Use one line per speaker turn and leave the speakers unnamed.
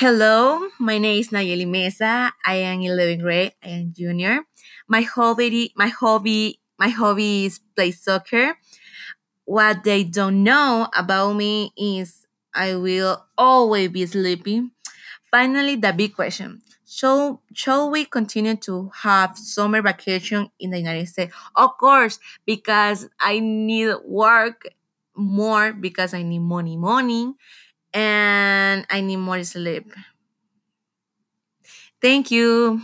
Hello, my name is Nayeli Mesa. I am 11th grade. Am junior. My hobby, my hobby, my hobby is play soccer. What they don't know about me is I will always be sleeping. Finally, the big question: Shall shall we continue to have summer vacation in the United States? Of course, because I need work more because I need money, money, and I need more sleep. Thank you.